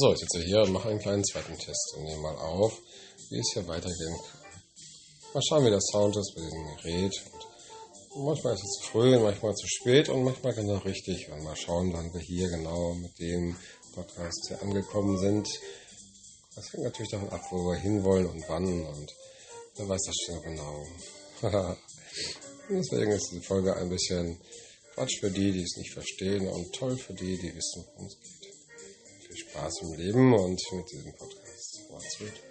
So, ich sitze hier und mache einen kleinen zweiten Test und nehme mal auf, wie es hier weitergehen kann. Mal schauen, wie der Sound ist bei diesem Gerät. Und manchmal ist es zu früh, manchmal zu spät und manchmal genau richtig. Und mal schauen, wann wir hier genau mit dem Podcast hier angekommen sind. Das hängt natürlich davon ab, wo wir hinwollen und wann und wer weiß das schon genau. Deswegen ist die Folge ein bisschen Quatsch für die, die es nicht verstehen und toll für die, die wissen, worum es geht. Spaß im Leben und mit diesem Podcast. Macht's gut.